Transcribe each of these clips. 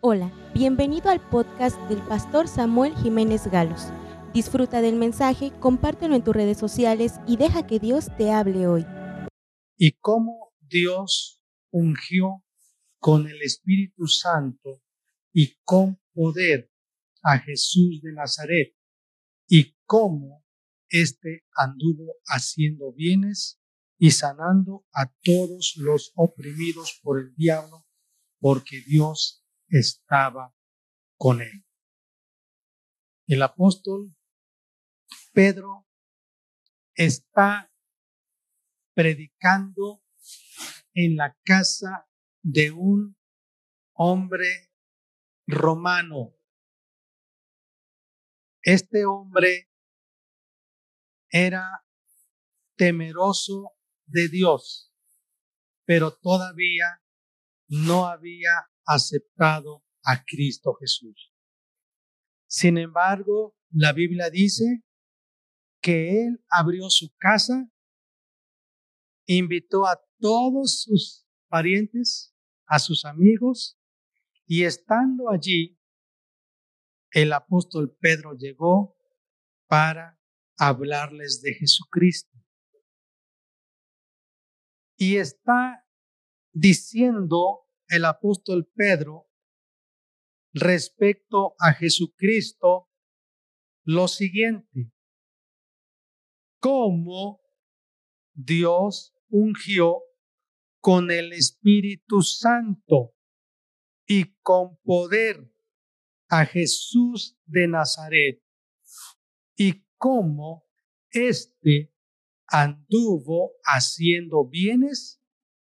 Hola, bienvenido al podcast del pastor Samuel Jiménez Galos. Disfruta del mensaje, compártelo en tus redes sociales y deja que Dios te hable hoy. Y cómo Dios ungió con el Espíritu Santo y con poder a Jesús de Nazaret y cómo éste anduvo haciendo bienes y sanando a todos los oprimidos por el diablo, porque Dios estaba con él. El apóstol Pedro está predicando en la casa de un hombre romano. Este hombre era temeroso de Dios, pero todavía no había aceptado a Cristo Jesús. Sin embargo, la Biblia dice que él abrió su casa, invitó a todos sus parientes, a sus amigos, y estando allí, el apóstol Pedro llegó para hablarles de Jesucristo. Y está diciendo el apóstol Pedro respecto a Jesucristo lo siguiente, cómo Dios ungió con el Espíritu Santo y con poder a Jesús de Nazaret y cómo éste anduvo haciendo bienes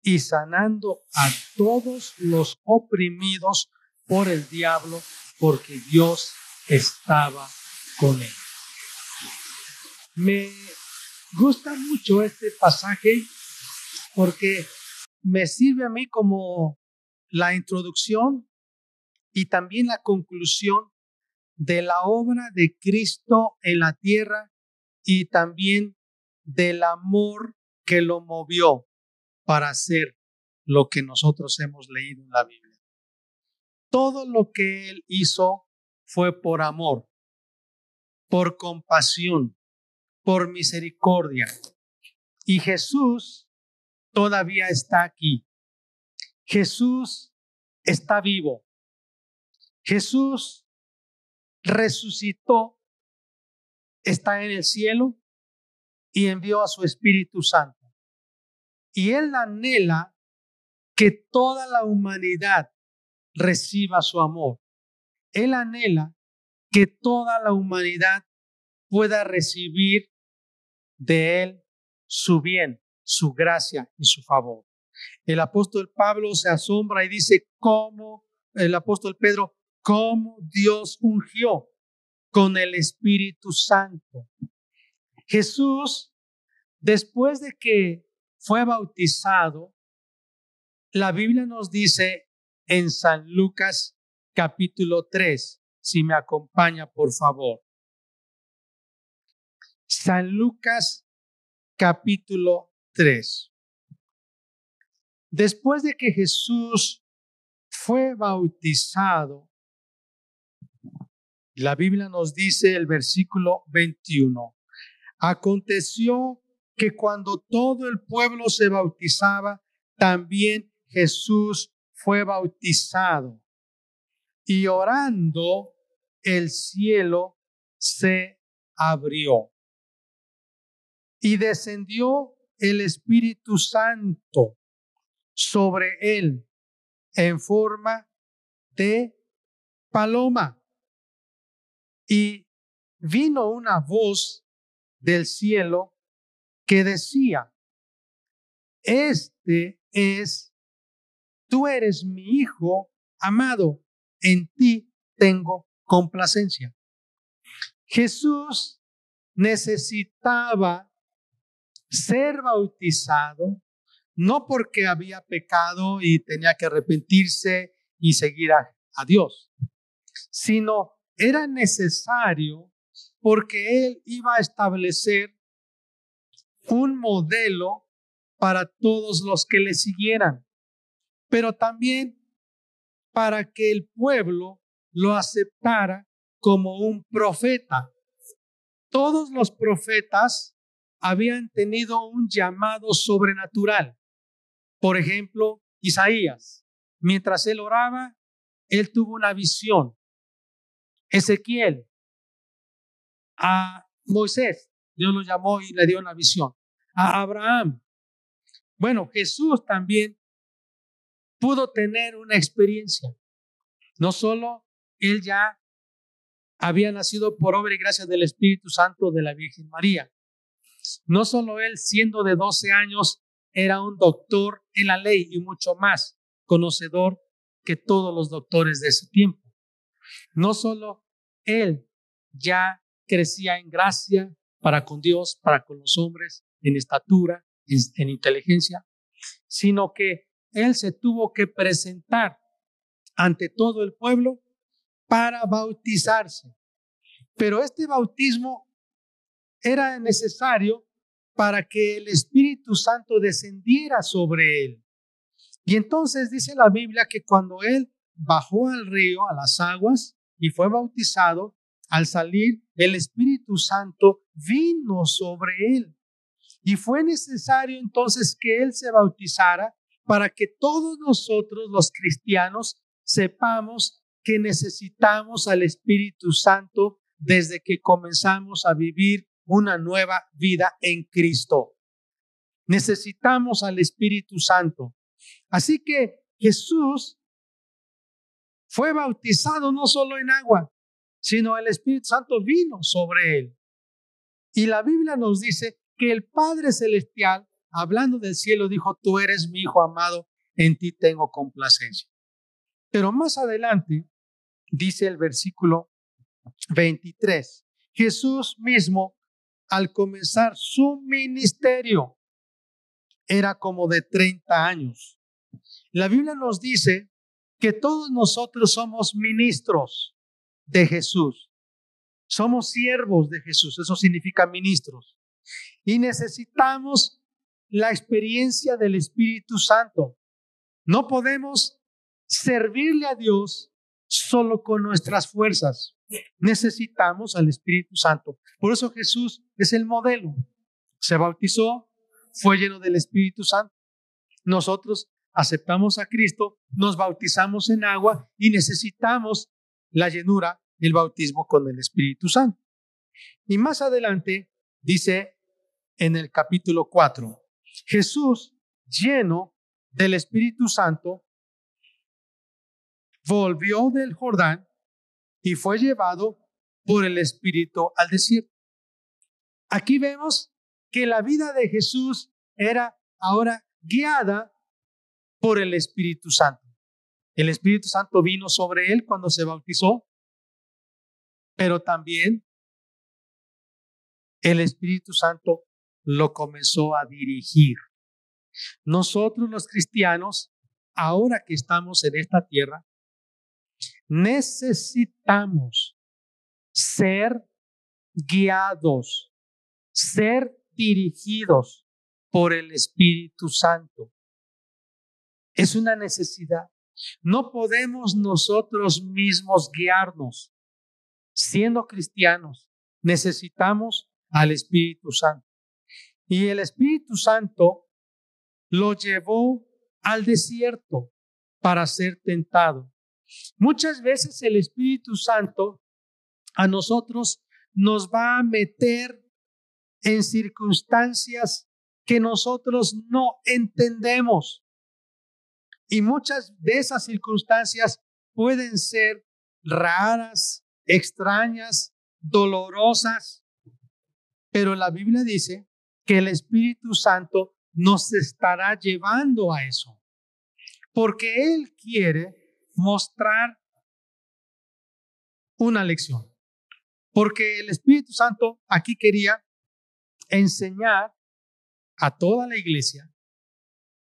y sanando a todos los oprimidos por el diablo, porque Dios estaba con él. Me gusta mucho este pasaje porque me sirve a mí como la introducción y también la conclusión de la obra de Cristo en la tierra y también del amor que lo movió para hacer lo que nosotros hemos leído en la Biblia. Todo lo que Él hizo fue por amor, por compasión, por misericordia. Y Jesús todavía está aquí. Jesús está vivo. Jesús resucitó, está en el cielo y envió a su Espíritu Santo. Y Él anhela que toda la humanidad reciba su amor. Él anhela que toda la humanidad pueda recibir de Él su bien, su gracia y su favor. El apóstol Pablo se asombra y dice cómo el apóstol Pedro, cómo Dios ungió con el Espíritu Santo. Jesús, después de que fue bautizado, la Biblia nos dice en San Lucas capítulo 3, si me acompaña por favor. San Lucas capítulo 3. Después de que Jesús fue bautizado, la Biblia nos dice el versículo 21, aconteció que cuando todo el pueblo se bautizaba, también Jesús fue bautizado. Y orando, el cielo se abrió. Y descendió el Espíritu Santo sobre él en forma de paloma. Y vino una voz del cielo que decía, este es, tú eres mi hijo amado, en ti tengo complacencia. Jesús necesitaba ser bautizado, no porque había pecado y tenía que arrepentirse y seguir a, a Dios, sino era necesario porque Él iba a establecer un modelo para todos los que le siguieran. Pero también para que el pueblo lo aceptara como un profeta. Todos los profetas habían tenido un llamado sobrenatural. Por ejemplo, Isaías, mientras él oraba, él tuvo una visión. Ezequiel, a Moisés, Dios lo llamó y le dio una visión. A Abraham. Bueno, Jesús también pudo tener una experiencia. No solo él ya había nacido por obra y gracia del Espíritu Santo de la Virgen María. No solo él, siendo de 12 años, era un doctor en la ley y mucho más conocedor que todos los doctores de ese tiempo. No solo él ya crecía en gracia para con Dios, para con los hombres, en estatura, en, inteligencia, sino que él se tuvo que presentar ante todo el pueblo para bautizarse. Pero este bautismo era necesario para que el Espíritu Santo descendiera sobre él. Y entonces dice la Biblia que cuando él bajó al río, a las aguas, y fue bautizado, al salir, el Espíritu Santo vino sobre él. Y fue necesario entonces que él se bautizara para que todos nosotros los cristianos sepamos que necesitamos al Espíritu Santo desde que comenzamos a vivir una nueva vida en Cristo. Necesitamos al Espíritu Santo. Así que Jesús fue bautizado no solo en agua, sino el Espíritu Santo vino sobre él. Y la Biblia nos dice que el Padre Celestial, hablando del cielo, dijo, tú eres mi Hijo amado, en ti tengo complacencia. Pero más adelante, dice el versículo 23, Jesús mismo, al comenzar su ministerio, era como de 30 años. La Biblia nos dice que todos nosotros somos ministros de Jesús. Somos siervos de Jesús, eso significa ministros. Y necesitamos la experiencia del Espíritu Santo. No podemos servirle a Dios solo con nuestras fuerzas. Necesitamos al Espíritu Santo. Por eso Jesús es el modelo. Se bautizó, fue lleno del Espíritu Santo. Nosotros aceptamos a Cristo, nos bautizamos en agua y necesitamos la llenura, el bautismo con el Espíritu Santo. Y más adelante dice en el capítulo 4, Jesús lleno del Espíritu Santo volvió del Jordán y fue llevado por el Espíritu al desierto. Aquí vemos que la vida de Jesús era ahora guiada por el Espíritu Santo. El Espíritu Santo vino sobre él cuando se bautizó, pero también el Espíritu Santo lo comenzó a dirigir. Nosotros los cristianos, ahora que estamos en esta tierra, necesitamos ser guiados, ser dirigidos por el Espíritu Santo. Es una necesidad. No podemos nosotros mismos guiarnos. Siendo cristianos, necesitamos al Espíritu Santo. Y el Espíritu Santo lo llevó al desierto para ser tentado. Muchas veces el Espíritu Santo a nosotros nos va a meter en circunstancias que nosotros no entendemos. Y muchas de esas circunstancias pueden ser raras, extrañas, dolorosas, pero la Biblia dice que el Espíritu Santo nos estará llevando a eso, porque Él quiere mostrar una lección, porque el Espíritu Santo aquí quería enseñar a toda la iglesia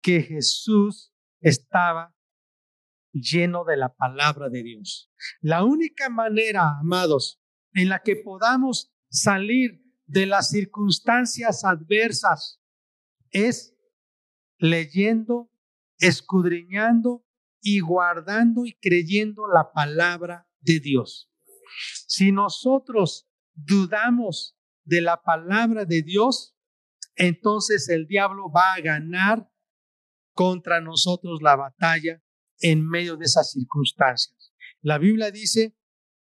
que Jesús estaba lleno de la palabra de Dios. La única manera, amados, en la que podamos salir de las circunstancias adversas es leyendo, escudriñando y guardando y creyendo la palabra de Dios. Si nosotros dudamos de la palabra de Dios, entonces el diablo va a ganar contra nosotros la batalla en medio de esas circunstancias. La Biblia dice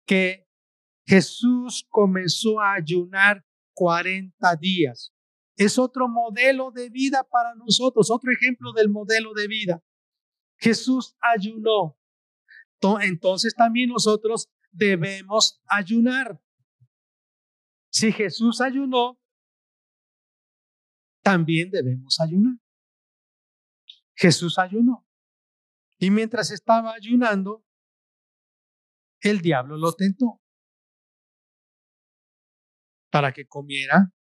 que Jesús comenzó a ayunar 40 días. Es otro modelo de vida para nosotros, otro ejemplo del modelo de vida. Jesús ayunó. Entonces también nosotros debemos ayunar. Si Jesús ayunó, también debemos ayunar. Jesús ayunó. Y mientras estaba ayunando, el diablo lo tentó para que comiera,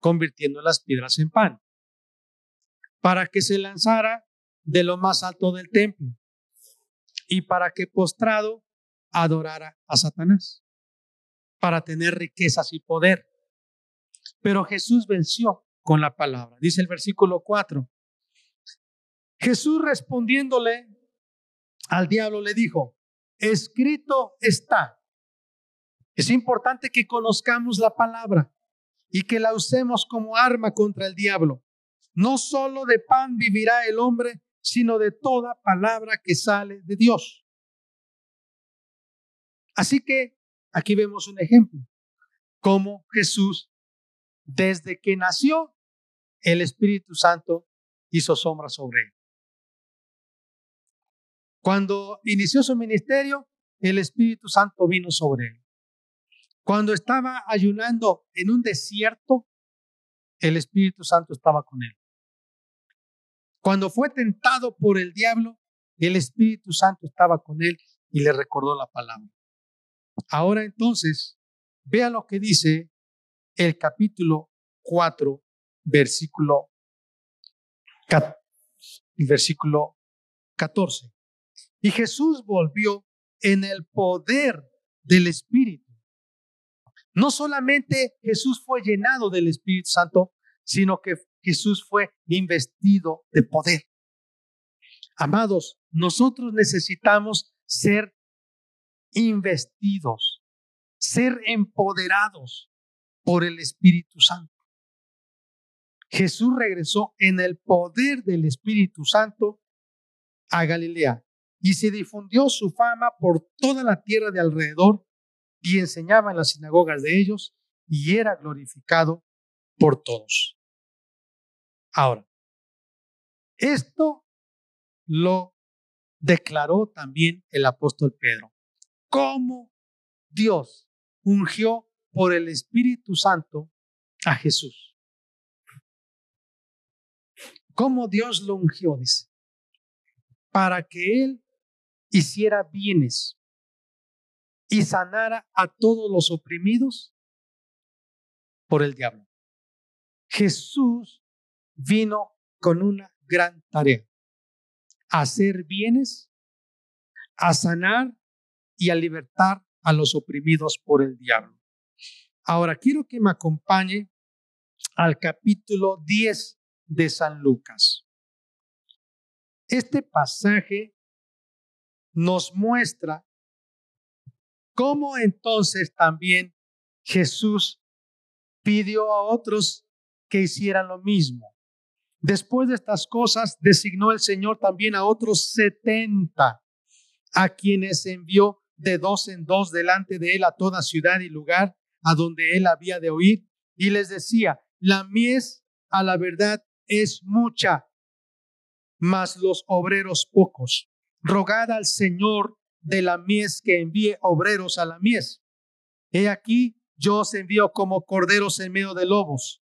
convirtiendo las piedras en pan, para que se lanzara de lo más alto del templo y para que postrado adorara a Satanás, para tener riquezas y poder. Pero Jesús venció con la palabra. Dice el versículo 4. Jesús respondiéndole al diablo le dijo, escrito está. Es importante que conozcamos la palabra y que la usemos como arma contra el diablo. No solo de pan vivirá el hombre, sino de toda palabra que sale de Dios. Así que aquí vemos un ejemplo, cómo Jesús, desde que nació, el Espíritu Santo hizo sombra sobre él. Cuando inició su ministerio, el Espíritu Santo vino sobre él. Cuando estaba ayunando en un desierto, el Espíritu Santo estaba con él. Cuando fue tentado por el diablo, el Espíritu Santo estaba con él y le recordó la palabra. Ahora entonces, vea lo que dice el capítulo 4, versículo, versículo 14. Y Jesús volvió en el poder del Espíritu. No solamente Jesús fue llenado del Espíritu Santo, sino que Jesús fue investido de poder. Amados, nosotros necesitamos ser investidos, ser empoderados por el Espíritu Santo. Jesús regresó en el poder del Espíritu Santo a Galilea y se difundió su fama por toda la tierra de alrededor y enseñaba en las sinagogas de ellos y era glorificado por todos. Ahora, esto lo declaró también el apóstol Pedro. ¿Cómo Dios ungió por el Espíritu Santo a Jesús? ¿Cómo Dios lo ungió? Dice, para que Él hiciera bienes y sanara a todos los oprimidos por el diablo. Jesús vino con una gran tarea, hacer bienes, a sanar y a libertar a los oprimidos por el diablo. Ahora quiero que me acompañe al capítulo 10 de San Lucas. Este pasaje nos muestra cómo entonces también Jesús pidió a otros que hicieran lo mismo. Después de estas cosas, designó el Señor también a otros setenta, a quienes envió de dos en dos delante de él a toda ciudad y lugar a donde él había de oír, y les decía, la mies a la verdad es mucha, mas los obreros pocos. Rogad al Señor de la mies que envíe obreros a la mies. He aquí, yo os envío como corderos en medio de lobos.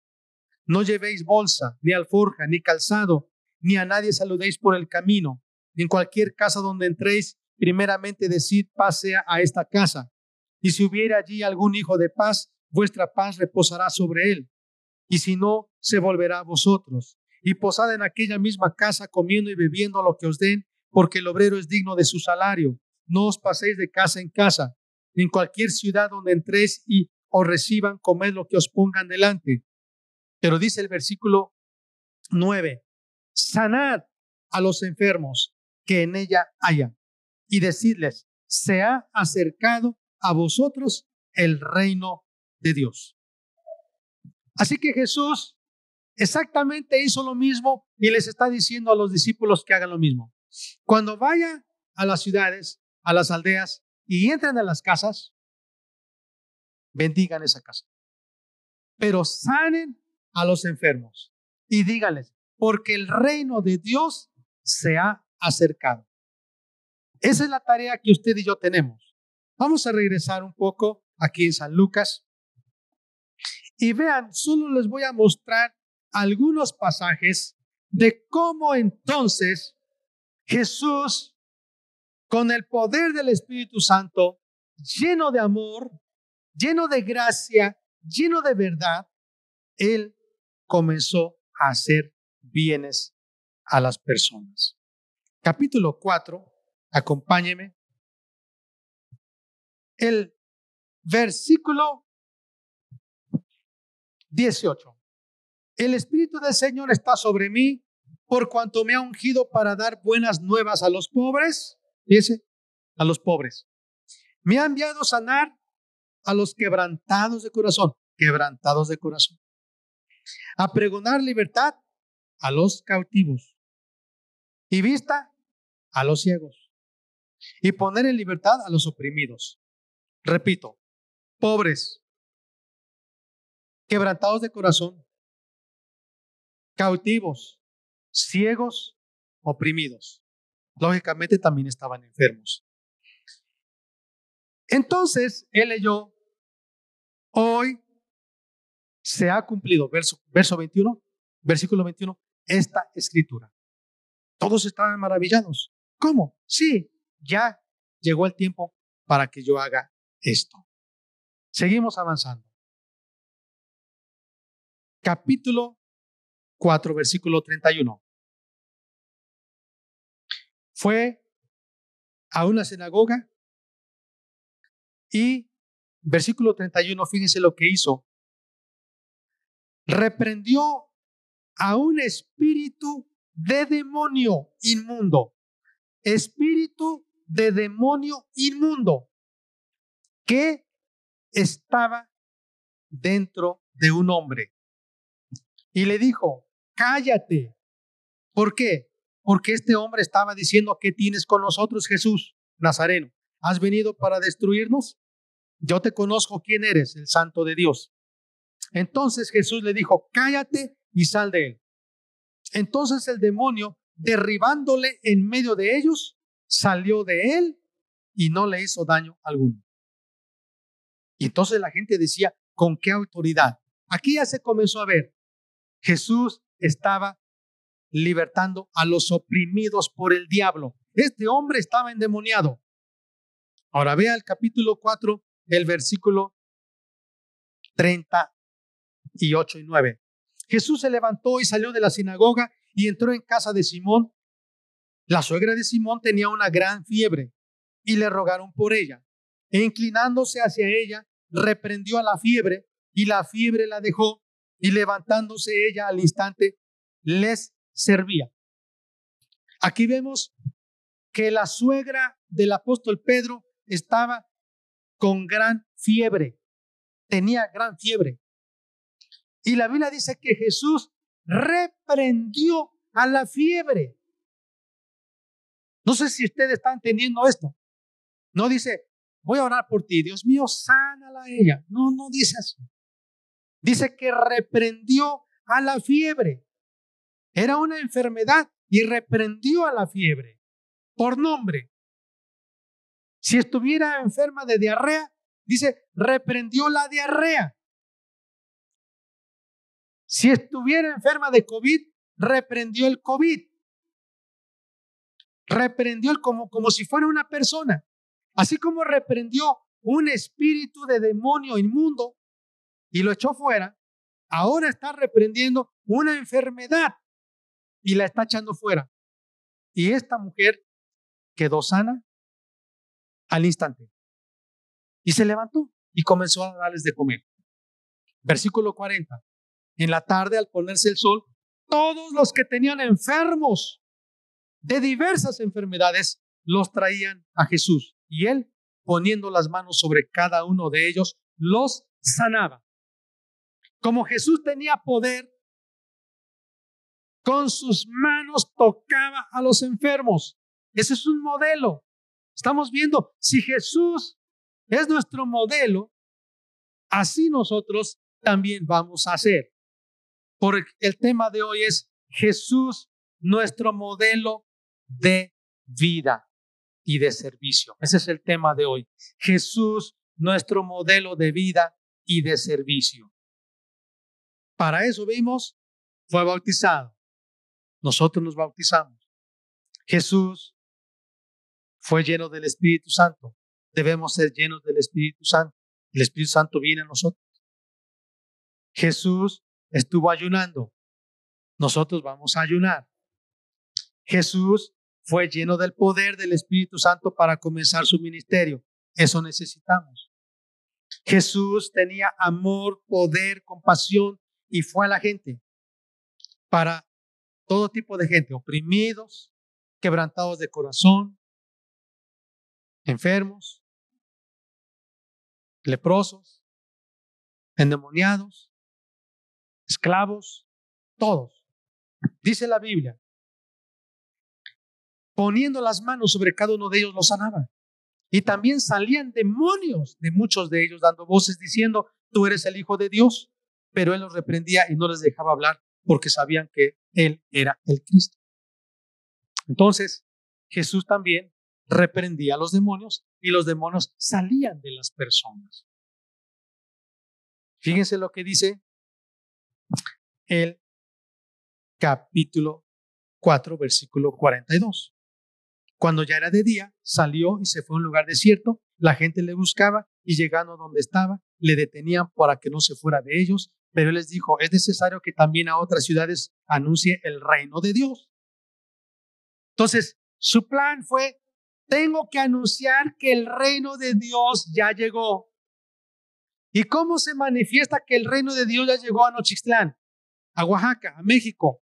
No llevéis bolsa, ni alforja, ni calzado, ni a nadie saludéis por el camino. En cualquier casa donde entréis, primeramente decid pase a esta casa. Y si hubiera allí algún hijo de paz, vuestra paz reposará sobre él. Y si no, se volverá a vosotros. Y posad en aquella misma casa comiendo y bebiendo lo que os den, porque el obrero es digno de su salario. No os paséis de casa en casa. En cualquier ciudad donde entréis y os reciban, comed lo que os pongan delante pero dice el versículo 9, sanad a los enfermos, que en ella haya y decirles, se ha acercado a vosotros el reino de Dios. Así que Jesús exactamente hizo lo mismo y les está diciendo a los discípulos que hagan lo mismo. Cuando vaya a las ciudades, a las aldeas y entren a las casas, bendigan esa casa. Pero sanen a los enfermos y díganles, porque el reino de Dios se ha acercado. Esa es la tarea que usted y yo tenemos. Vamos a regresar un poco aquí en San Lucas. Y vean, solo les voy a mostrar algunos pasajes de cómo entonces Jesús, con el poder del Espíritu Santo, lleno de amor, lleno de gracia, lleno de verdad, Él comenzó a hacer bienes a las personas. Capítulo 4, acompáñeme. El versículo 18. El Espíritu del Señor está sobre mí por cuanto me ha ungido para dar buenas nuevas a los pobres. Dice, a los pobres. Me ha enviado sanar a los quebrantados de corazón, quebrantados de corazón. A pregonar libertad a los cautivos y vista a los ciegos y poner en libertad a los oprimidos. Repito, pobres, quebrantados de corazón, cautivos, ciegos, oprimidos. Lógicamente también estaban enfermos. Entonces, él leyó, hoy se ha cumplido, verso, verso 21, versículo 21, esta escritura. Todos estaban maravillados. ¿Cómo? Sí, ya llegó el tiempo para que yo haga esto. Seguimos avanzando. Capítulo 4, versículo 31. Fue a una sinagoga y versículo 31, fíjense lo que hizo. Reprendió a un espíritu de demonio inmundo. Espíritu de demonio inmundo que estaba dentro de un hombre. Y le dijo, cállate. ¿Por qué? Porque este hombre estaba diciendo, ¿qué tienes con nosotros, Jesús Nazareno? ¿Has venido para destruirnos? Yo te conozco quién eres, el santo de Dios. Entonces Jesús le dijo, cállate y sal de él. Entonces el demonio, derribándole en medio de ellos, salió de él y no le hizo daño alguno. Y entonces la gente decía, ¿con qué autoridad? Aquí ya se comenzó a ver, Jesús estaba libertando a los oprimidos por el diablo. Este hombre estaba endemoniado. Ahora vea el capítulo 4, el versículo 38 y 9. Jesús se levantó y salió de la sinagoga y entró en casa de Simón. La suegra de Simón tenía una gran fiebre y le rogaron por ella. E inclinándose hacia ella, reprendió a la fiebre y la fiebre la dejó y levantándose ella al instante les servía. Aquí vemos que la suegra del apóstol Pedro estaba con gran fiebre, tenía gran fiebre. Y la Biblia dice que Jesús reprendió a la fiebre. No sé si ustedes están entendiendo esto. No dice, voy a orar por ti, Dios mío, sánala a ella. No, no dice eso. Dice que reprendió a la fiebre. Era una enfermedad y reprendió a la fiebre por nombre. Si estuviera enferma de diarrea, dice, reprendió la diarrea. Si estuviera enferma de COVID, reprendió el COVID. Reprendió el como, como si fuera una persona. Así como reprendió un espíritu de demonio inmundo y lo echó fuera, ahora está reprendiendo una enfermedad y la está echando fuera. Y esta mujer quedó sana al instante. Y se levantó y comenzó a darles de comer. Versículo 40. En la tarde, al ponerse el sol, todos los que tenían enfermos de diversas enfermedades los traían a Jesús y él, poniendo las manos sobre cada uno de ellos, los sanaba. Como Jesús tenía poder, con sus manos tocaba a los enfermos. Ese es un modelo. Estamos viendo, si Jesús es nuestro modelo, así nosotros también vamos a hacer. Por el tema de hoy es Jesús, nuestro modelo de vida y de servicio. Ese es el tema de hoy. Jesús, nuestro modelo de vida y de servicio. Para eso vimos, fue bautizado. Nosotros nos bautizamos. Jesús fue lleno del Espíritu Santo. Debemos ser llenos del Espíritu Santo. El Espíritu Santo viene a nosotros. Jesús estuvo ayunando. Nosotros vamos a ayunar. Jesús fue lleno del poder del Espíritu Santo para comenzar su ministerio. Eso necesitamos. Jesús tenía amor, poder, compasión y fue a la gente para todo tipo de gente, oprimidos, quebrantados de corazón, enfermos, leprosos, endemoniados, esclavos, todos. Dice la Biblia, poniendo las manos sobre cada uno de ellos los sanaba. Y también salían demonios de muchos de ellos dando voces diciendo, tú eres el Hijo de Dios. Pero él los reprendía y no les dejaba hablar porque sabían que él era el Cristo. Entonces, Jesús también reprendía a los demonios y los demonios salían de las personas. Fíjense lo que dice el capítulo 4, versículo 42. Cuando ya era de día, salió y se fue a un lugar desierto. La gente le buscaba y llegando a donde estaba, le detenían para que no se fuera de ellos. Pero él les dijo, es necesario que también a otras ciudades anuncie el reino de Dios. Entonces, su plan fue, tengo que anunciar que el reino de Dios ya llegó. ¿Y cómo se manifiesta que el reino de Dios ya llegó a Nochixtlán, a Oaxaca, a México?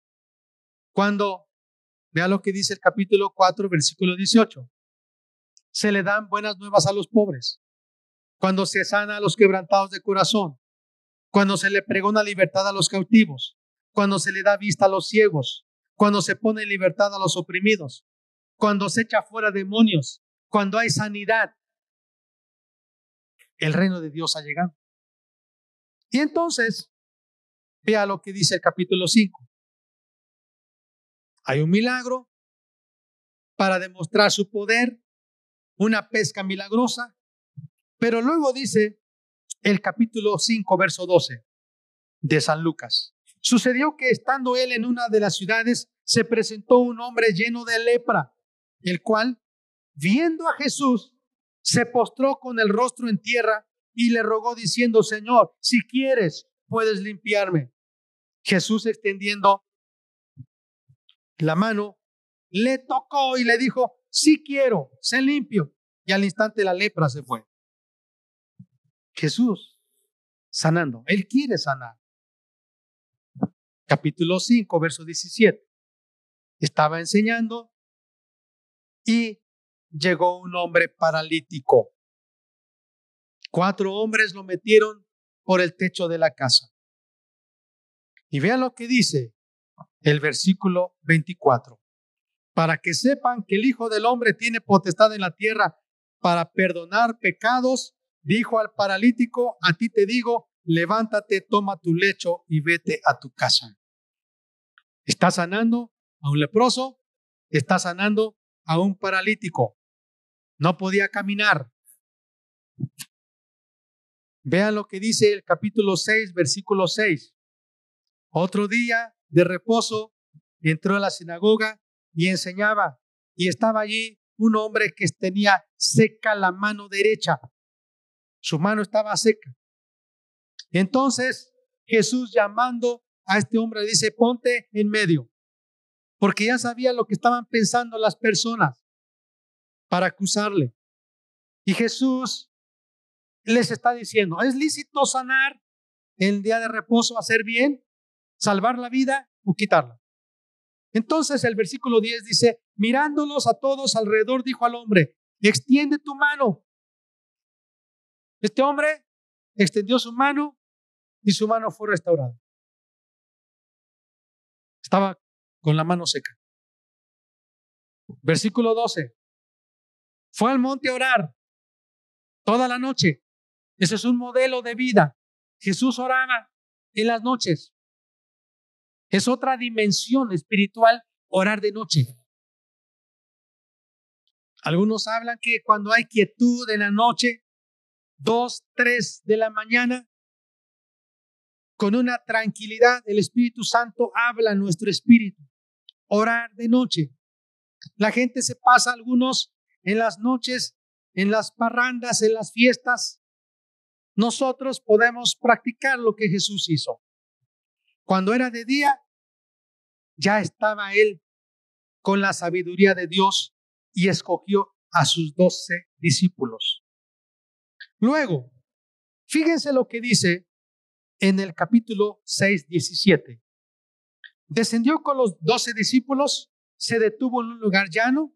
Cuando, vea lo que dice el capítulo 4, versículo 18, se le dan buenas nuevas a los pobres, cuando se sana a los quebrantados de corazón, cuando se le pregona libertad a los cautivos, cuando se le da vista a los ciegos, cuando se pone en libertad a los oprimidos, cuando se echa fuera demonios, cuando hay sanidad. El reino de Dios ha llegado. Y entonces, vea lo que dice el capítulo 5. Hay un milagro para demostrar su poder, una pesca milagrosa, pero luego dice el capítulo 5, verso 12 de San Lucas. Sucedió que estando él en una de las ciudades, se presentó un hombre lleno de lepra, el cual, viendo a Jesús, se postró con el rostro en tierra y le rogó diciendo, Señor, si quieres, puedes limpiarme. Jesús extendiendo la mano, le tocó y le dijo, si quiero, sé limpio. Y al instante la lepra se fue. Jesús sanando. Él quiere sanar. Capítulo 5, verso 17. Estaba enseñando y llegó un hombre paralítico. Cuatro hombres lo metieron por el techo de la casa. Y vean lo que dice el versículo 24. Para que sepan que el Hijo del Hombre tiene potestad en la tierra para perdonar pecados dijo al paralítico, a ti te digo, levántate, toma tu lecho y vete a tu casa. Está sanando a un leproso, está sanando a un paralítico. No podía caminar. Vean lo que dice el capítulo 6, versículo 6. Otro día de reposo entró a la sinagoga y enseñaba, y estaba allí un hombre que tenía seca la mano derecha. Su mano estaba seca. Entonces Jesús llamando a este hombre dice, ponte en medio, porque ya sabía lo que estaban pensando las personas para acusarle. Y Jesús les está diciendo, ¿es lícito sanar el día de reposo, hacer bien, salvar la vida o quitarla? Entonces el versículo 10 dice, Mirándolos a todos alrededor, dijo al hombre, extiende tu mano. Este hombre extendió su mano y su mano fue restaurada. Estaba con la mano seca. Versículo 12. Fue al monte a orar toda la noche. Ese es un modelo de vida. Jesús oraba en las noches. Es otra dimensión espiritual orar de noche. Algunos hablan que cuando hay quietud en la noche, dos, tres de la mañana, con una tranquilidad, el Espíritu Santo habla a nuestro espíritu. Orar de noche. La gente se pasa algunos en las noches, en las parrandas, en las fiestas. Nosotros podemos practicar lo que Jesús hizo. Cuando era de día, ya estaba él con la sabiduría de Dios y escogió a sus doce discípulos. Luego, fíjense lo que dice en el capítulo 6, 17. Descendió con los doce discípulos, se detuvo en un lugar llano.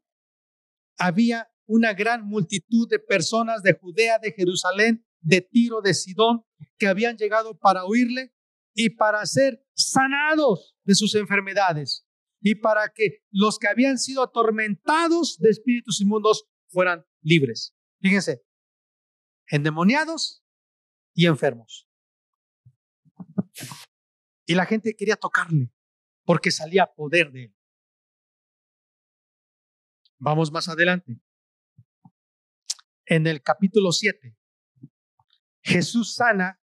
Había una gran multitud de personas de Judea, de Jerusalén, de Tiro, de Sidón, que habían llegado para oírle y para ser sanados de sus enfermedades y para que los que habían sido atormentados de espíritus inmundos fueran libres. Fíjense, endemoniados y enfermos. Y la gente quería tocarle porque salía poder de él. Vamos más adelante. En el capítulo 7, Jesús sana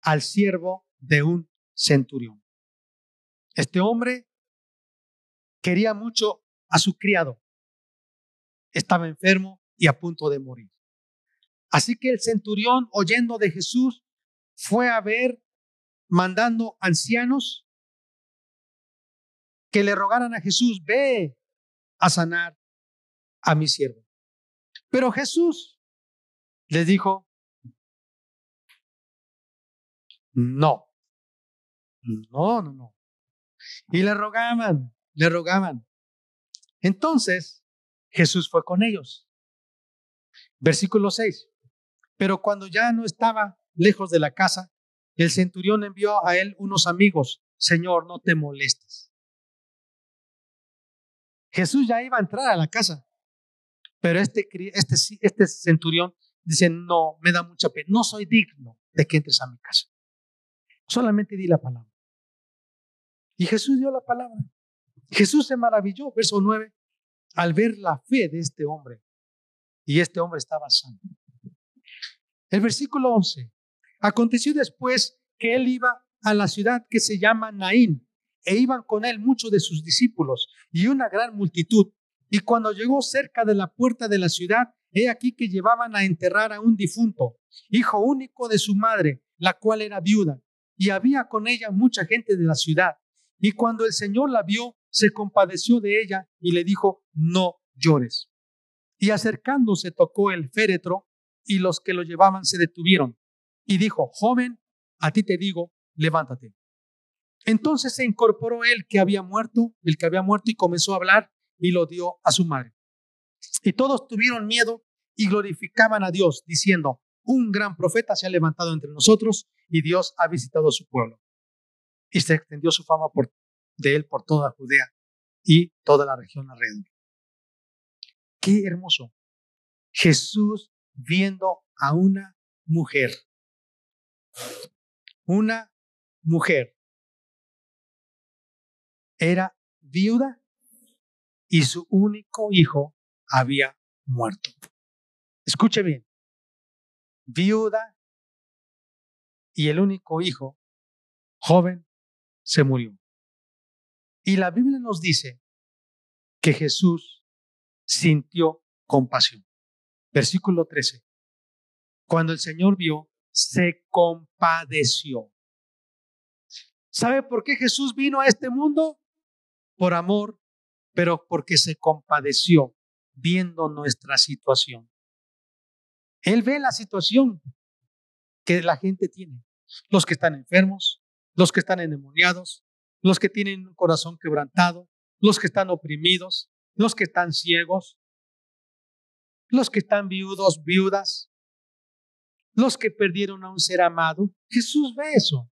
al siervo de un centurión. Este hombre quería mucho a su criado. Estaba enfermo y a punto de morir. Así que el centurión, oyendo de Jesús, fue a ver, mandando ancianos que le rogaran a Jesús, ve a sanar a mi siervo. Pero Jesús les dijo, no, no, no, no. Y le rogaban, le rogaban. Entonces Jesús fue con ellos. Versículo 6. Pero cuando ya no estaba lejos de la casa, el centurión envió a él unos amigos. Señor, no te molestes. Jesús ya iba a entrar a la casa, pero este, este, este centurión dice, no, me da mucha pena, no soy digno de que entres a mi casa. Solamente di la palabra. Y Jesús dio la palabra. Jesús se maravilló, verso 9, al ver la fe de este hombre. Y este hombre estaba sano. El versículo 11. Aconteció después que él iba a la ciudad que se llama Naín, e iban con él muchos de sus discípulos y una gran multitud. Y cuando llegó cerca de la puerta de la ciudad, he aquí que llevaban a enterrar a un difunto, hijo único de su madre, la cual era viuda, y había con ella mucha gente de la ciudad. Y cuando el Señor la vio, se compadeció de ella y le dijo, no llores. Y acercándose tocó el féretro y los que lo llevaban se detuvieron. Y dijo, joven, a ti te digo, levántate. Entonces se incorporó él que había muerto, el que había muerto, y comenzó a hablar y lo dio a su madre. Y todos tuvieron miedo y glorificaban a Dios, diciendo, un gran profeta se ha levantado entre nosotros y Dios ha visitado su pueblo. Y se extendió su fama de él por toda Judea y toda la región alrededor. Qué hermoso. Jesús viendo a una mujer. Una mujer. Era viuda y su único hijo había muerto. Escuche bien viuda y el único hijo, joven, se murió. Y la Biblia nos dice que Jesús sintió compasión. Versículo 13. Cuando el Señor vio, se compadeció. ¿Sabe por qué Jesús vino a este mundo? Por amor, pero porque se compadeció viendo nuestra situación. Él ve la situación que la gente tiene. Los que están enfermos, los que están endemoniados, los que tienen un corazón quebrantado, los que están oprimidos, los que están ciegos, los que están viudos, viudas, los que perdieron a un ser amado. Jesús ve eso.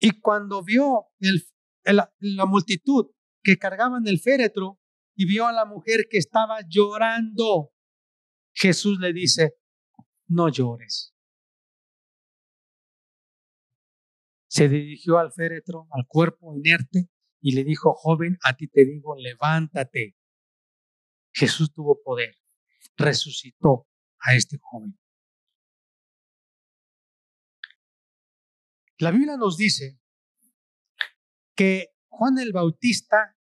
Y cuando vio la multitud que cargaban el féretro y vio a la mujer que estaba llorando, Jesús le dice, no llores. Se dirigió al féretro, al cuerpo inerte, y le dijo, joven, a ti te digo, levántate. Jesús tuvo poder, resucitó a este joven. La Biblia nos dice que Juan el Bautista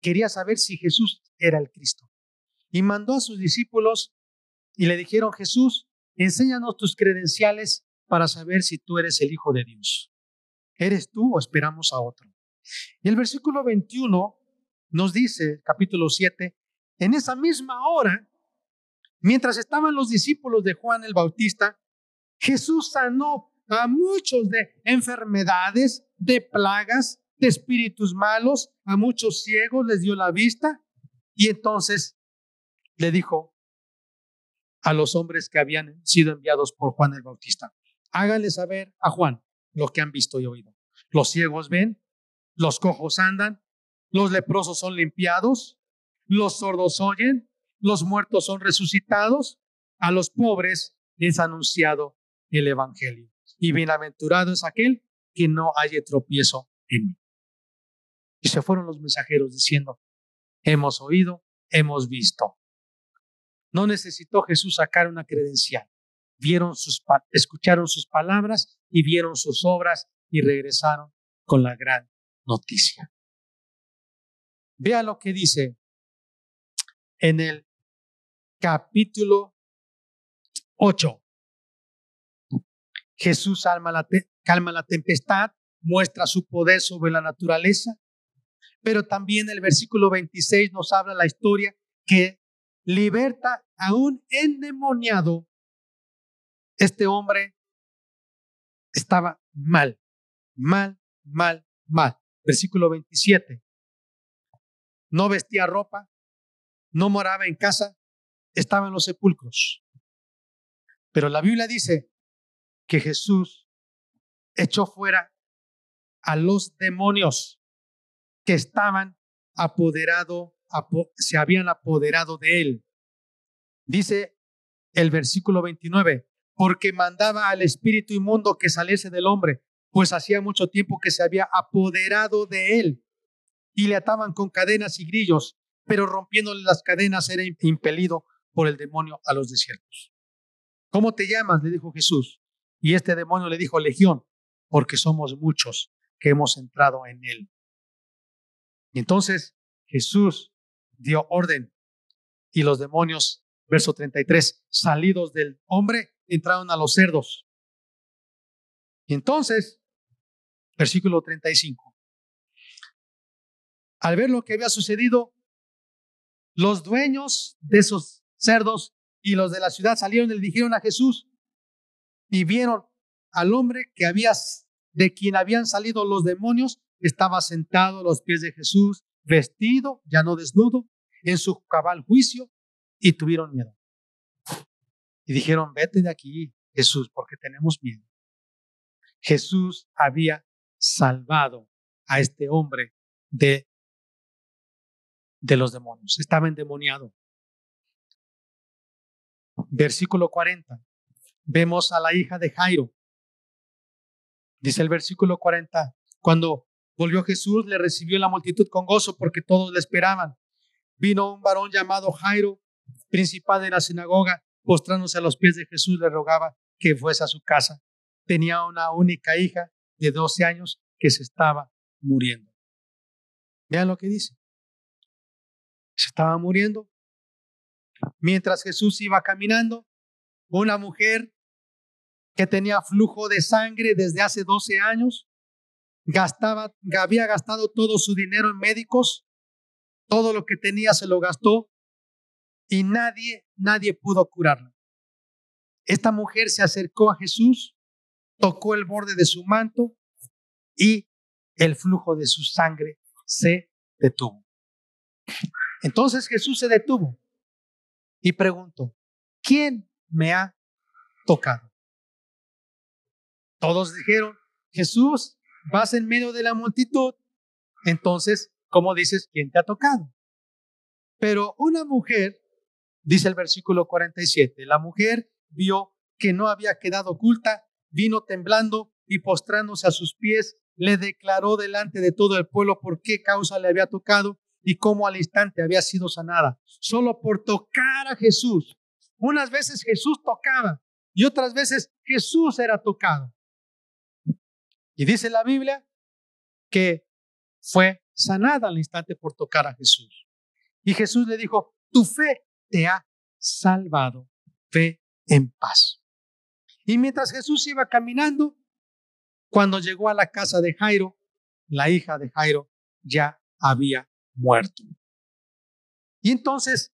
quería saber si Jesús era el Cristo y mandó a sus discípulos y le dijeron, Jesús, enséñanos tus credenciales para saber si tú eres el Hijo de Dios. ¿Eres tú o esperamos a otro? Y el versículo 21 nos dice, capítulo 7, en esa misma hora, mientras estaban los discípulos de Juan el Bautista, Jesús sanó a muchos de enfermedades, de plagas, de espíritus malos, a muchos ciegos les dio la vista y entonces le dijo a los hombres que habían sido enviados por Juan el Bautista, háganle saber a Juan lo que han visto y oído. Los ciegos ven, los cojos andan, los leprosos son limpiados, los sordos oyen, los muertos son resucitados, a los pobres es anunciado el Evangelio y bienaventurado es aquel que no haya tropiezo en mí. Y se fueron los mensajeros diciendo, hemos oído, hemos visto. No necesitó Jesús sacar una credencial. Vieron sus, escucharon sus palabras y vieron sus obras y regresaron con la gran noticia. Vea lo que dice en el capítulo 8 Jesús calma la, calma la tempestad, muestra su poder sobre la naturaleza, pero también el versículo 26 nos habla la historia que liberta a un endemoniado. Este hombre estaba mal, mal, mal, mal. Versículo 27. No vestía ropa, no moraba en casa, estaba en los sepulcros. Pero la Biblia dice que Jesús echó fuera a los demonios que estaban apoderado, se habían apoderado de él. Dice el versículo 29, porque mandaba al espíritu inmundo que saliese del hombre, pues hacía mucho tiempo que se había apoderado de él y le ataban con cadenas y grillos, pero rompiéndole las cadenas era impelido por el demonio a los desiertos. ¿Cómo te llamas? le dijo Jesús. Y este demonio le dijo, Legión, porque somos muchos que hemos entrado en él. Entonces Jesús dio orden y los demonios, verso 33, salidos del hombre, entraron a los cerdos. Y entonces, versículo 35, al ver lo que había sucedido, los dueños de esos cerdos y los de la ciudad salieron y le dijeron a Jesús, y vieron al hombre que había, de quien habían salido los demonios, estaba sentado a los pies de Jesús, vestido, ya no desnudo, en su cabal juicio, y tuvieron miedo. Y dijeron, vete de aquí, Jesús, porque tenemos miedo. Jesús había salvado a este hombre de, de los demonios. Estaba endemoniado. Versículo 40 vemos a la hija de Jairo. Dice el versículo 40, cuando volvió Jesús, le recibió la multitud con gozo porque todos le esperaban. Vino un varón llamado Jairo, principal de la sinagoga, postrándose a los pies de Jesús, le rogaba que fuese a su casa. Tenía una única hija de 12 años que se estaba muriendo. Vean lo que dice. Se estaba muriendo. Mientras Jesús iba caminando, una mujer que tenía flujo de sangre desde hace 12 años, había gastado todo su dinero en médicos, todo lo que tenía se lo gastó y nadie, nadie pudo curarla. Esta mujer se acercó a Jesús, tocó el borde de su manto y el flujo de su sangre se detuvo. Entonces Jesús se detuvo y preguntó, ¿quién me ha tocado? Todos dijeron, Jesús, vas en medio de la multitud. Entonces, ¿cómo dices quién te ha tocado? Pero una mujer, dice el versículo 47, la mujer vio que no había quedado oculta, vino temblando y postrándose a sus pies, le declaró delante de todo el pueblo por qué causa le había tocado y cómo al instante había sido sanada, solo por tocar a Jesús. Unas veces Jesús tocaba y otras veces Jesús era tocado. Y dice la Biblia que fue sanada al instante por tocar a Jesús. Y Jesús le dijo, tu fe te ha salvado, fe en paz. Y mientras Jesús iba caminando, cuando llegó a la casa de Jairo, la hija de Jairo ya había muerto. Y entonces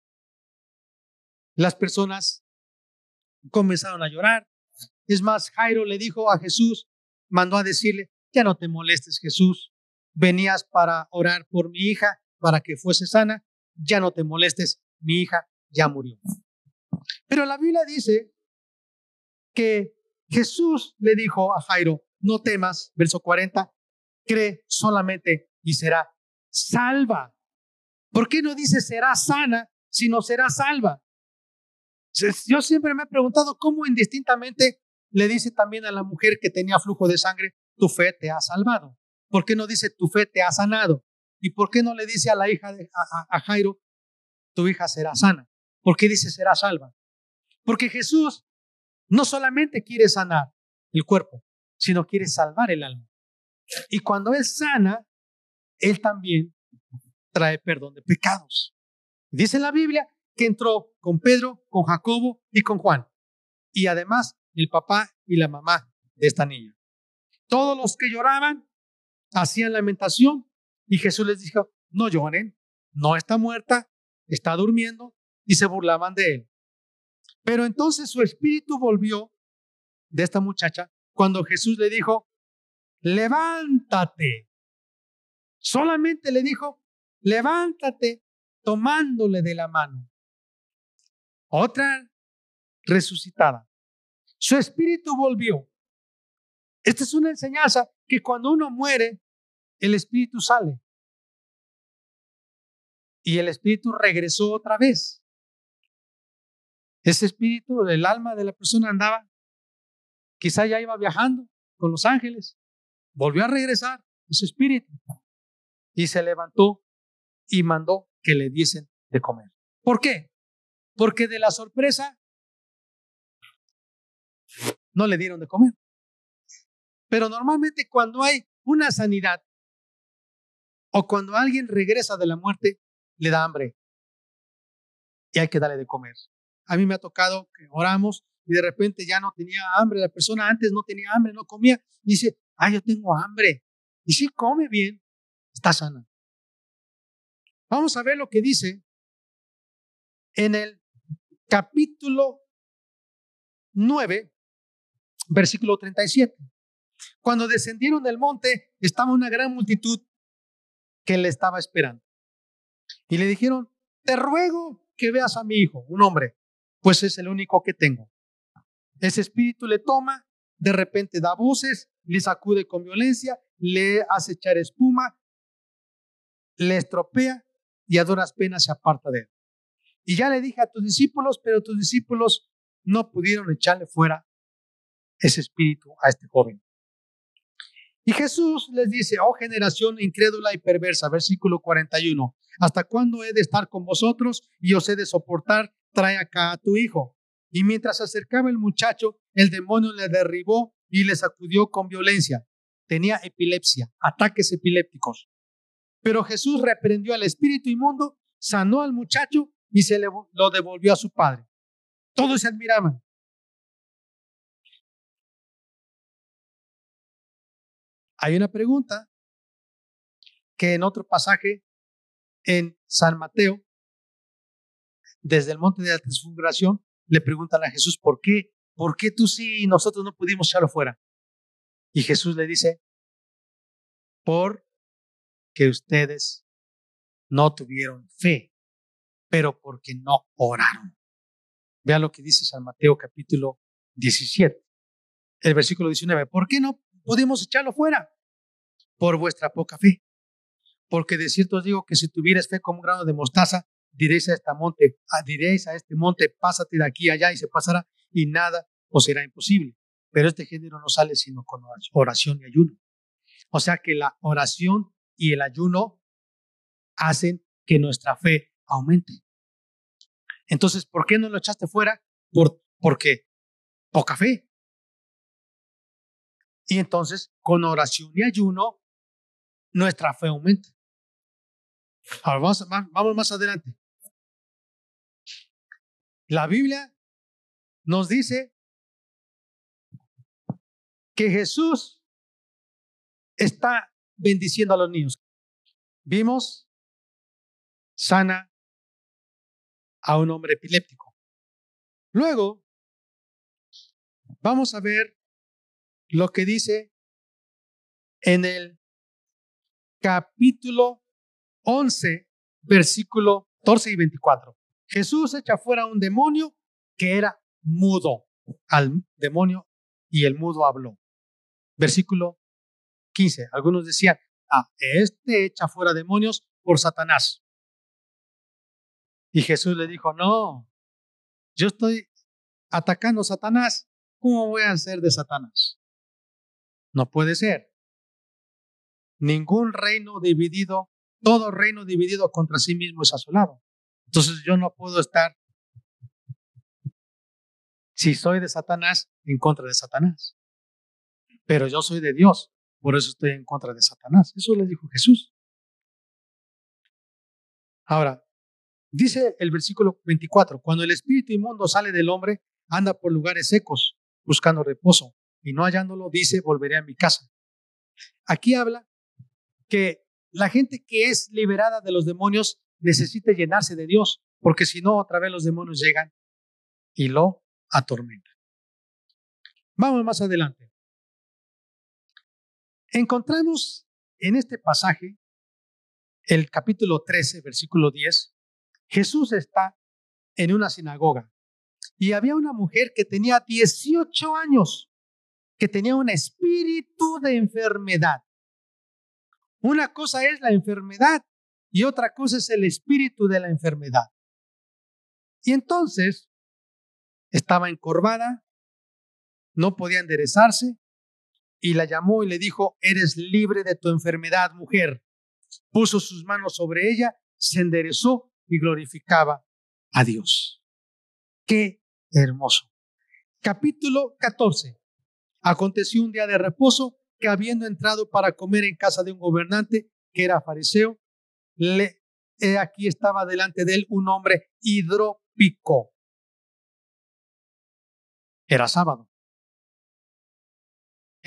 las personas comenzaron a llorar. Es más, Jairo le dijo a Jesús, mandó a decirle, ya no te molestes Jesús, venías para orar por mi hija, para que fuese sana, ya no te molestes, mi hija ya murió. Pero la Biblia dice que Jesús le dijo a Jairo, no temas, verso 40, cree solamente y será salva. ¿Por qué no dice será sana, sino será salva? Yo siempre me he preguntado cómo indistintamente le dice también a la mujer que tenía flujo de sangre, tu fe te ha salvado. ¿Por qué no dice tu fe te ha sanado? ¿Y por qué no le dice a la hija de a, Jairo, tu hija será sana? ¿Por qué dice será salva? Porque Jesús no solamente quiere sanar el cuerpo, sino quiere salvar el alma. Y cuando Él sana, Él también trae perdón de pecados. Dice la Biblia que entró con Pedro, con Jacobo y con Juan. Y además el papá y la mamá de esta niña. Todos los que lloraban hacían lamentación y Jesús les dijo, no lloren, no está muerta, está durmiendo y se burlaban de él. Pero entonces su espíritu volvió de esta muchacha cuando Jesús le dijo, levántate. Solamente le dijo, levántate tomándole de la mano. Otra resucitada. Su espíritu volvió. Esta es una enseñanza que cuando uno muere, el espíritu sale. Y el espíritu regresó otra vez. Ese espíritu, el alma de la persona andaba, quizá ya iba viajando con los ángeles, volvió a regresar ese espíritu y se levantó y mandó que le diesen de comer. ¿Por qué? Porque de la sorpresa no le dieron de comer. Pero normalmente cuando hay una sanidad o cuando alguien regresa de la muerte, le da hambre y hay que darle de comer. A mí me ha tocado que oramos y de repente ya no tenía hambre. La persona antes no tenía hambre, no comía. dice, ah, yo tengo hambre. Y si come bien, está sana. Vamos a ver lo que dice en el capítulo 9, versículo 37. Cuando descendieron del monte, estaba una gran multitud que le estaba esperando. Y le dijeron, te ruego que veas a mi hijo, un hombre, pues es el único que tengo. Ese espíritu le toma, de repente da voces, le sacude con violencia, le hace echar espuma, le estropea y a duras penas se aparta de él. Y ya le dije a tus discípulos, pero tus discípulos no pudieron echarle fuera ese espíritu a este joven. Y Jesús les dice, oh generación incrédula y perversa, versículo 41, ¿hasta cuándo he de estar con vosotros y os he de soportar? Trae acá a tu hijo. Y mientras se acercaba el muchacho, el demonio le derribó y le sacudió con violencia. Tenía epilepsia, ataques epilépticos. Pero Jesús reprendió al espíritu inmundo, sanó al muchacho y se lo devolvió a su padre. Todos se admiraban. Hay una pregunta que en otro pasaje en San Mateo, desde el monte de la transfiguración, le preguntan a Jesús, ¿por qué? ¿Por qué tú sí y nosotros no pudimos echarlo fuera? Y Jesús le dice, por que ustedes no tuvieron fe pero porque no oraron. Vean lo que dice San Mateo capítulo 17, el versículo 19. ¿Por qué no podemos echarlo fuera? Por vuestra poca fe. Porque de cierto os digo que si tuvieras fe como un grano de mostaza, diréis a, esta monte, diréis a este monte, pásate de aquí allá y se pasará, y nada os será imposible. Pero este género no sale sino con oración y ayuno. O sea que la oración y el ayuno hacen que nuestra fe aumente. Entonces, ¿por qué no lo echaste fuera? Por, porque poca fe. Y entonces, con oración y ayuno, nuestra fe aumenta. Ahora vamos, vamos más adelante. La Biblia nos dice que Jesús está bendiciendo a los niños. Vimos sana a un hombre epiléptico. Luego, vamos a ver lo que dice en el capítulo 11, versículo 14 y 24. Jesús echa fuera un demonio que era mudo al demonio y el mudo habló. Versículo 15. Algunos decían, ah, este echa fuera demonios por Satanás. Y Jesús le dijo, no, yo estoy atacando a Satanás. ¿Cómo voy a ser de Satanás? No puede ser. Ningún reino dividido, todo reino dividido contra sí mismo es asolado. Entonces yo no puedo estar, si soy de Satanás, en contra de Satanás. Pero yo soy de Dios, por eso estoy en contra de Satanás. Eso le dijo Jesús. Ahora, dice el versículo 24, cuando el espíritu inmundo sale del hombre, anda por lugares secos, buscando reposo, y no hallándolo, dice, volveré a mi casa. Aquí habla que la gente que es liberada de los demonios necesita llenarse de Dios, porque si no, otra vez los demonios llegan y lo atormentan. Vamos más adelante. Encontramos en este pasaje, el capítulo 13, versículo 10, Jesús está en una sinagoga y había una mujer que tenía 18 años, que tenía un espíritu de enfermedad. Una cosa es la enfermedad y otra cosa es el espíritu de la enfermedad. Y entonces estaba encorvada, no podía enderezarse, y la llamó y le dijo, eres libre de tu enfermedad, mujer. Puso sus manos sobre ella, se enderezó y glorificaba a Dios. Qué hermoso. Capítulo 14. Aconteció un día de reposo que habiendo entrado para comer en casa de un gobernante que era fariseo, le, aquí estaba delante de él un hombre hidrópico. Era sábado.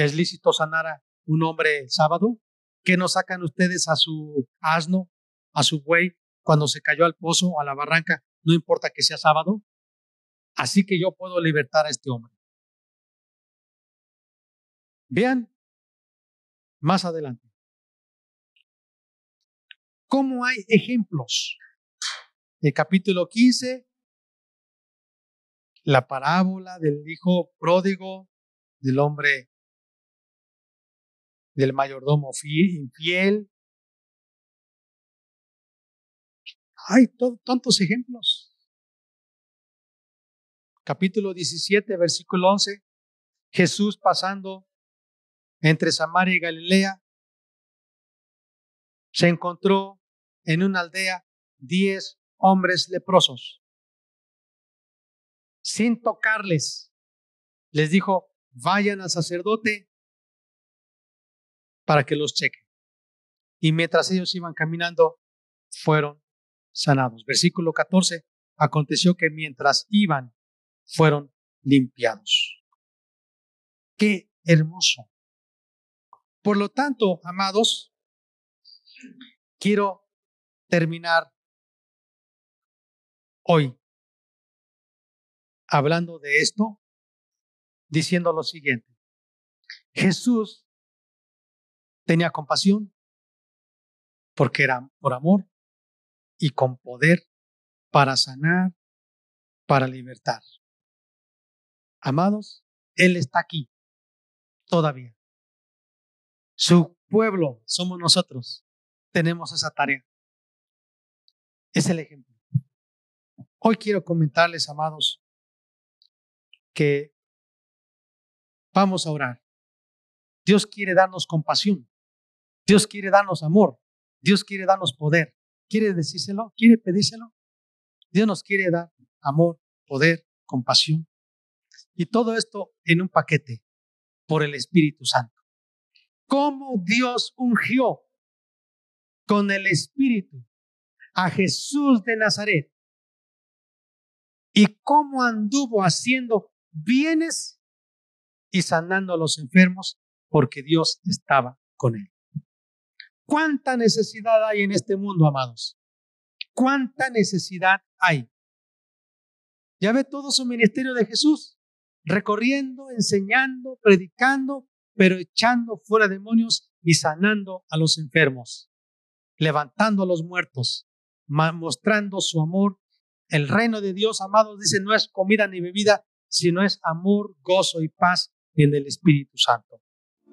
¿Es lícito sanar a un hombre sábado? ¿Qué no sacan ustedes a su asno, a su buey, cuando se cayó al pozo o a la barranca? No importa que sea sábado. Así que yo puedo libertar a este hombre. Vean más adelante. ¿Cómo hay ejemplos? El capítulo 15, la parábola del hijo pródigo, del hombre, del mayordomo infiel. Hay tantos ejemplos. Capítulo 17, versículo 11. Jesús pasando entre Samaria y Galilea, se encontró en una aldea diez hombres leprosos. Sin tocarles, les dijo, vayan al sacerdote para que los cheque. Y mientras ellos iban caminando, fueron sanados. Versículo 14, aconteció que mientras iban, fueron limpiados. Qué hermoso. Por lo tanto, amados, quiero terminar hoy hablando de esto, diciendo lo siguiente. Jesús tenía compasión porque era por amor y con poder para sanar, para libertar. Amados, Él está aquí todavía. Su pueblo somos nosotros. Tenemos esa tarea. Es el ejemplo. Hoy quiero comentarles, amados, que vamos a orar. Dios quiere darnos compasión. Dios quiere darnos amor. Dios quiere darnos poder. ¿Quiere decírselo? ¿Quiere pedírselo? Dios nos quiere dar amor, poder, compasión. Y todo esto en un paquete por el Espíritu Santo. ¿Cómo Dios ungió con el Espíritu a Jesús de Nazaret? ¿Y cómo anduvo haciendo bienes y sanando a los enfermos? Porque Dios estaba con él. ¿Cuánta necesidad hay en este mundo, amados? ¿Cuánta necesidad hay? Ya ve todo su ministerio de Jesús, recorriendo, enseñando, predicando, pero echando fuera demonios y sanando a los enfermos, levantando a los muertos, mostrando su amor. El reino de Dios, amados, dice, no es comida ni bebida, sino es amor, gozo y paz en el Espíritu Santo.